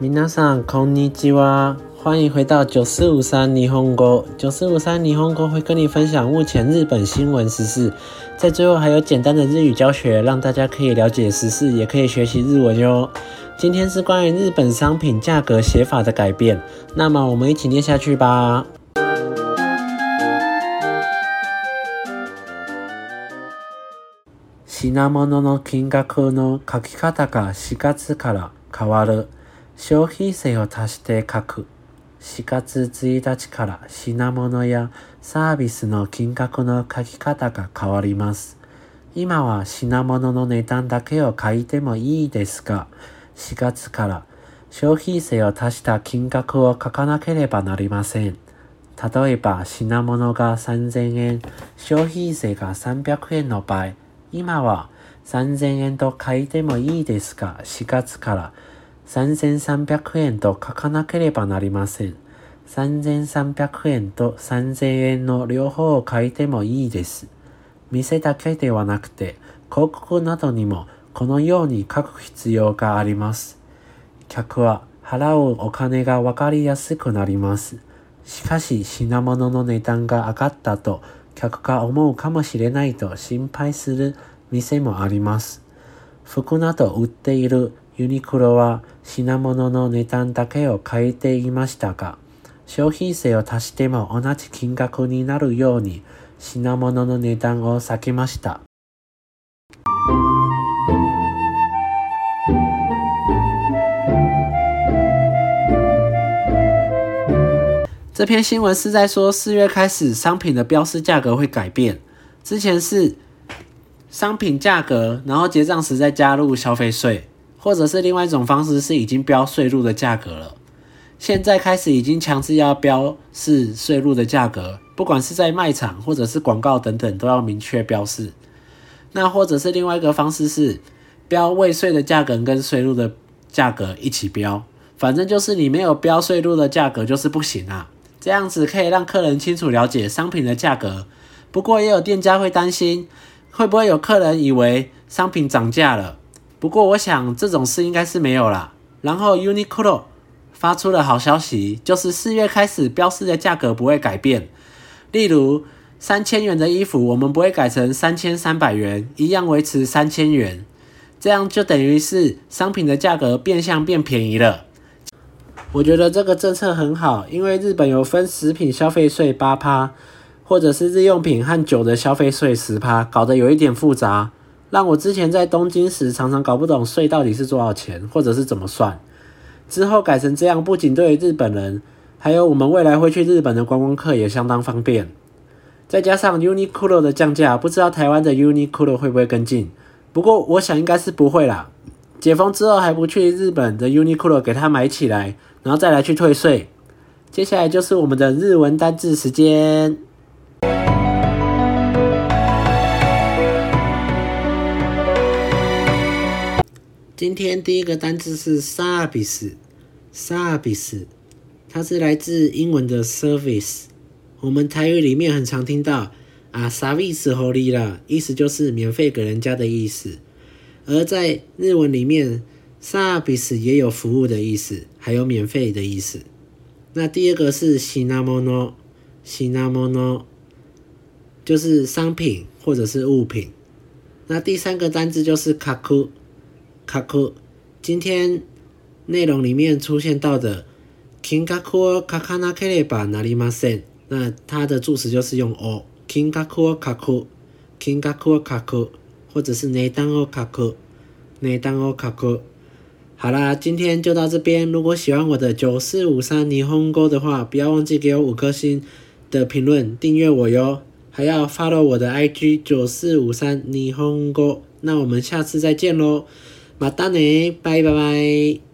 Minasan k o n i c h i w a 欢迎回到九四五三霓虹哥。九四五三霓虹哥会跟你分享目前日本新闻时事，在最后还有简单的日语教学，让大家可以了解时事，也可以学习日文哟。今天是关于日本商品价格写法的改变，那么我们一起念下去吧。品物の金額の書き方が四月から変わる。消費税を足して書く。4月1日から品物やサービスの金額の書き方が変わります。今は品物の値段だけを書いてもいいですが、4月から消費税を足した金額を書かなければなりません。例えば品物が3000円、消費税が300円の場合、今は3000円と書いてもいいですが、4月から3300円と書かなければなりません。3300円と3000円の両方を書いてもいいです。店だけではなくて、広告などにもこのように書く必要があります。客は払うお金がわかりやすくなります。しかし品物の値段が上がったと客が思うかもしれないと心配する店もあります。服など売っているユニクロは品物の値段だけを変えていましたが、消費税を足しても同じ金額になるように品物の値段を下げました。这篇新闻是在说，四月开始商品的标示价格会改变。之前是商品价格，然后结账时再加入消费税。或者是另外一种方式是已经标税入的价格了。现在开始已经强制要标示税入的价格，不管是在卖场或者是广告等等，都要明确标示。那或者是另外一个方式是标未税的价格跟税入的价格一起标，反正就是你没有标税入的价格就是不行啊。这样子可以让客人清楚了解商品的价格。不过也有店家会担心，会不会有客人以为商品涨价了？不过我想这种事应该是没有啦。然后 Uniqlo 发出了好消息，就是四月开始标示的价格不会改变。例如三千元的衣服，我们不会改成三千三百元，一样维持三千元。这样就等于是商品的价格变相变便宜了。我觉得这个政策很好，因为日本有分食品消费税八趴，或者是日用品和酒的消费税十趴，搞得有一点复杂。让我之前在东京时常常搞不懂税到底是多少钱，或者是怎么算。之后改成这样，不仅对于日本人，还有我们未来会去日本的观光客也相当方便。再加上 Uniqlo 的降价，不知道台湾的 Uniqlo 会不会跟进。不过我想应该是不会啦。解封之后还不去日本的 Uniqlo 给它买起来，然后再来去退税。接下来就是我们的日文单字时间。今天第一个单字是 service，service，service, 它是来自英文的 service。我们台语里面很常听到啊，サ e ビス红利啦，意思就是免费给人家的意思。而在日文里面，s v i c e 也有服务的意思，还有免费的意思。那第二个是品物，品物，就是商品或者是物品。那第三个单字就是卡库。卡库。今天内容里面出现到的“キンカクオカカナケレバナリマセ”，那它的助词就是用“オ”。キンカ卡库，カク、キンカクオカク，或者是内当哦卡库，内当哦卡库。好啦，今天就到这边。如果喜欢我的九四五三霓虹沟的话，不要忘记给我五颗星的评论，订阅我哟，还要 follow 我的 IG 九四五三霓虹沟。那我们下次再见喽！またねバイバイ。